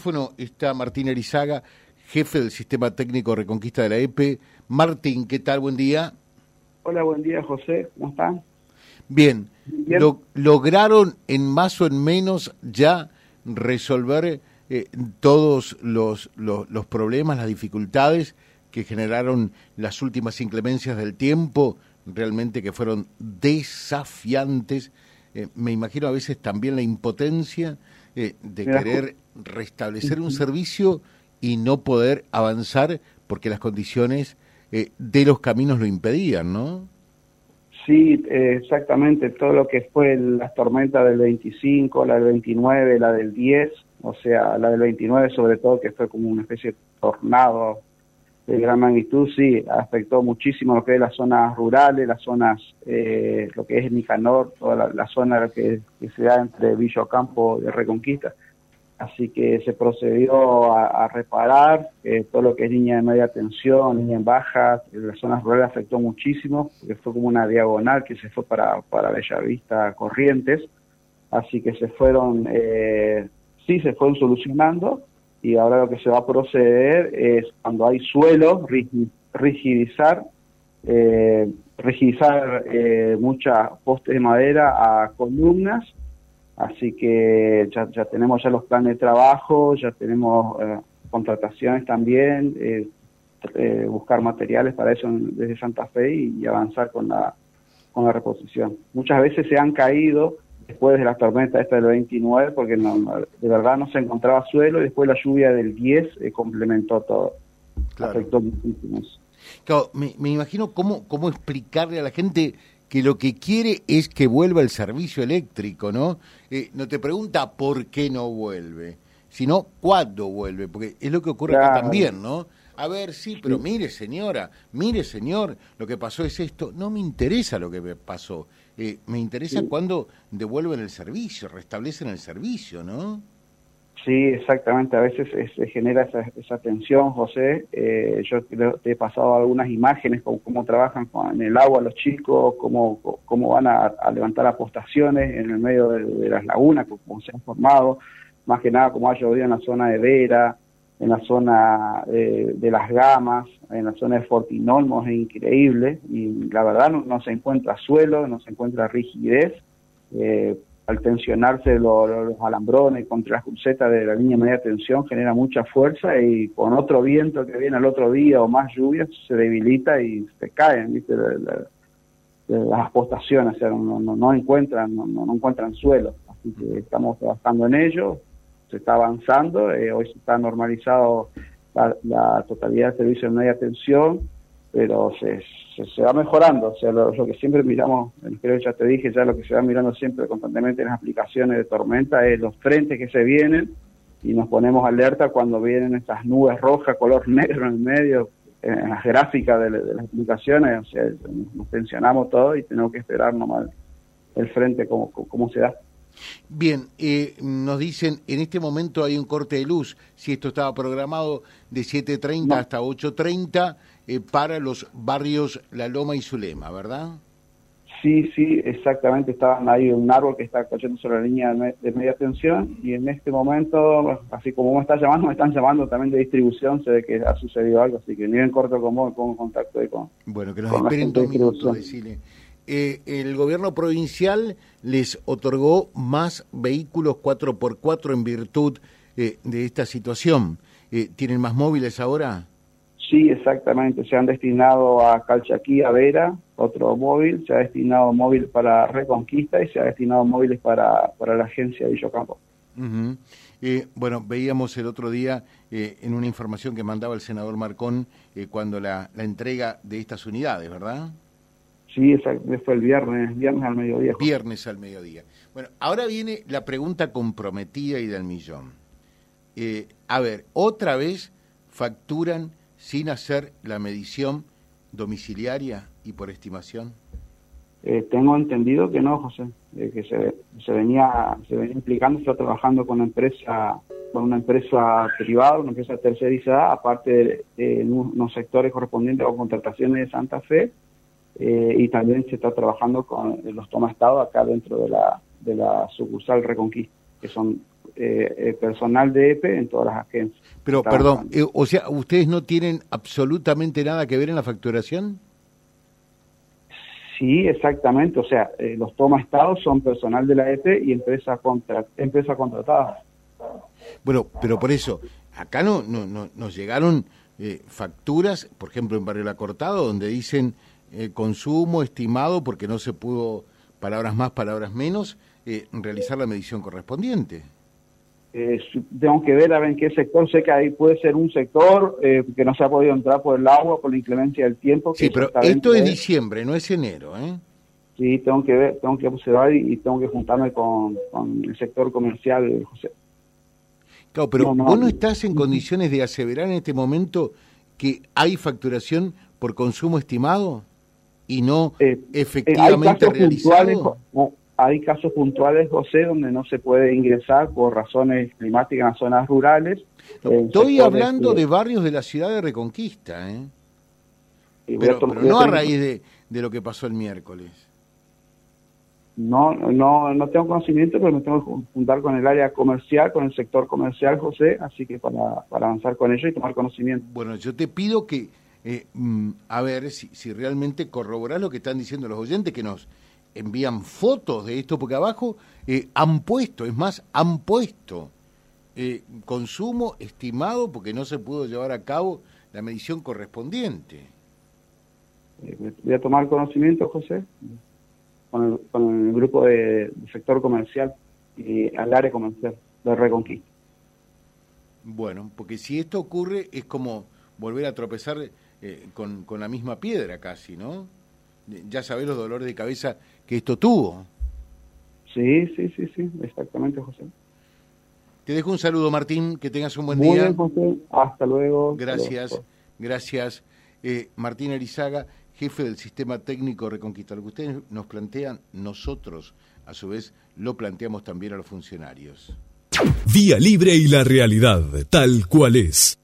teléfono está Martín Erizaga, jefe del Sistema Técnico Reconquista de la EPE. Martín, ¿qué tal? Buen día. Hola, buen día, José. ¿Cómo están? Bien. ¿Lograron en más o en menos ya resolver eh, todos los, los, problemas, las dificultades que generaron las últimas inclemencias del tiempo, realmente que fueron desafiantes? Eh, me imagino a veces también la impotencia eh, de querer restablecer un servicio y no poder avanzar porque las condiciones eh, de los caminos lo impedían, ¿no? Sí, exactamente, todo lo que fue las tormentas del 25, la del 29, la del 10, o sea, la del 29 sobre todo que fue como una especie de tornado de gran magnitud, sí, afectó muchísimo lo que es las zonas rurales, las zonas, eh, lo que es Nicanor, toda la, zona que, se da entre Villocampo y Reconquista. Así que se procedió a, reparar eh, todo lo que es línea de media tensión, línea en baja, las zonas rurales afectó muchísimo, porque fue como una diagonal que se fue para, para Bellavista Corrientes, así que se fueron, eh, sí, se fueron solucionando, y ahora lo que se va a proceder es cuando hay suelo, rigidizar, eh, rigidizar eh, muchas postes de madera a columnas, así que ya, ya tenemos ya los planes de trabajo, ya tenemos eh, contrataciones también, eh, buscar materiales para eso desde Santa Fe y, y avanzar con la, con la reposición. Muchas veces se han caído después de la tormenta esta del 29, porque no, de verdad no se encontraba suelo, y después la lluvia del 10 eh, complementó todo. Afectó muchísimo. Claro, me, imagino cómo, cómo explicarle a la gente que lo que quiere es que vuelva el servicio eléctrico, ¿no? Eh, no te pregunta por qué no vuelve, sino cuándo vuelve, porque es lo que ocurre acá también, ¿no? A ver, sí, pero mire señora, mire señor, lo que pasó es esto. No me interesa lo que me pasó. Eh, me interesa cuando devuelven el servicio, restablecen el servicio, ¿no? Sí, exactamente. A veces se genera esa, esa, tensión, José. Eh, yo te he pasado algunas imágenes, como cómo trabajan en el agua los chicos, cómo, cómo van a, levantar apostaciones en el medio de, las lagunas, cómo se han formado. Más que nada, como ha llovido en la zona de Vera, en la zona eh, de las gamas, en la zona de Fortinolmos es increíble y la verdad no, se encuentra suelo, no se encuentra rigidez. Eh, al tensionarse los alambrones contra las crucetas de la línea media tensión genera mucha fuerza y con otro viento que viene al otro día o más lluvias se debilita y se caen ¿viste? las apostaciones, o sea, no, no, encuentran, no, no encuentran suelo. Así que estamos trabajando en ello, se está avanzando, eh, hoy se está normalizado la, totalidad del servicio de media tensión, pero se, se, va mejorando, o sea, lo, que siempre miramos, creo que ya te dije, ya lo que se va mirando siempre constantemente en las aplicaciones de tormenta es los frentes que se vienen y nos ponemos alerta cuando vienen estas nubes rojas, color negro en el medio, en las gráficas de, las aplicaciones, o sea, nos tensionamos todo y tenemos que esperar nomás el frente como, como se da. Bien, eh, nos dicen, en este momento hay un corte de luz, si esto estaba programado de 7.30 hasta 8.30 eh, para los barrios La Loma y Zulema, ¿verdad? Sí, sí, exactamente. Estaban ahí un árbol que está cayendo sobre la línea de media tensión y en este momento, así como me está llamando, me están llamando también de distribución, se ve que ha sucedido algo, así que ni en corto con vos, pongo contacto ahí con Bueno, que nos esperen dos minutos, decirle. Eh, el gobierno provincial les otorgó más vehículos 4x4 en virtud eh, de esta situación. Eh, ¿Tienen más móviles ahora? Sí, exactamente. Se han destinado a Calchaquí, a Vera, otro móvil. Se ha destinado móvil para Reconquista y se ha destinado móviles para, para la agencia de Villocampo. bueno, veíamos el otro día en una información que mandaba el senador Marcón cuando la, la entrega de estas unidades, ¿verdad? Sí, fue el viernes, viernes al mediodía. Viernes al mediodía. Bueno, ahora viene la pregunta comprometida y del millón. Eh, a ver, otra vez facturan sin hacer la medición domiciliaria y por estimación. Eh, tengo entendido que no, José, que se, se, venía se venía implicando, está trabajando con una empresa con una empresa privada, una empresa tercerizada, aparte de, de unos sectores correspondientes a contrataciones de Santa Fe, eh, y también se está trabajando con los toma estado acá dentro de la, de la sucursal Reconquista, que son eh, personal de EPE en todas las agencias. Pero, perdón, o sea, ¿ustedes no tienen absolutamente nada que ver en la facturación? Sí, exactamente. O sea, los toma estados son personal de la EPE y empresa, contra, empresa contratada. Bueno, pero por eso, acá no, no, no nos llegaron facturas, por ejemplo, en Barrio La Cortado, donde dicen consumo estimado porque no se pudo palabras más, palabras menos, eh, realizar la medición correspondiente. Eh, tengo que ver a ver en qué sector, sé que ahí puede ser un sector eh, que no se ha podido entrar por el agua, por la inclemencia del tiempo. sí, pero esto es diciembre, no es enero, ¿eh? Sí, tengo que ver, tengo que observar y, tengo que juntarme con, el sector comercial, José. Claro, pero vos no estás en condiciones de aseverar en este momento que hay facturación por consumo estimado y no eh, eh, efectivamente hay realizado? hay casos puntuales, José, donde no se puede ingresar por razones climáticas en zonas rurales. estoy hablando de barrios de la ciudad de Reconquista, ¿eh? Pero, no a raíz de, de lo que pasó el miércoles. No, no, no tengo conocimiento, pero me tengo que juntar con el área comercial, con el sector comercial, José, así que para, para avanzar con ello y tomar conocimiento. Bueno, yo te pido que eh, mm, a ver si, si realmente corroborás lo que están diciendo los oyentes, que nos envían fotos de esto, porque abajo eh, han puesto, es más, han puesto eh, consumo estimado porque no se pudo llevar a cabo la medición correspondiente. Voy a tomar conocimiento, José, con el, con el grupo de, sector comercial y al área comercial de Reconquista. Bueno, porque si esto ocurre es como volver a tropezar eh, con, con, la misma piedra casi, ¿no? Ya sabés los dolores de cabeza que esto tuvo. Sí, sí, sí, sí, exactamente, José. Te dejo un saludo, Martín, que tengas un buen Muy día. Bien, José. Hasta luego. Gracias, gracias. Eh, Martín Arizaga, jefe del Sistema Técnico Reconquista. Lo que ustedes nos plantean, nosotros, a su vez, lo planteamos también a los funcionarios. Vía Libre y la realidad, tal cual es.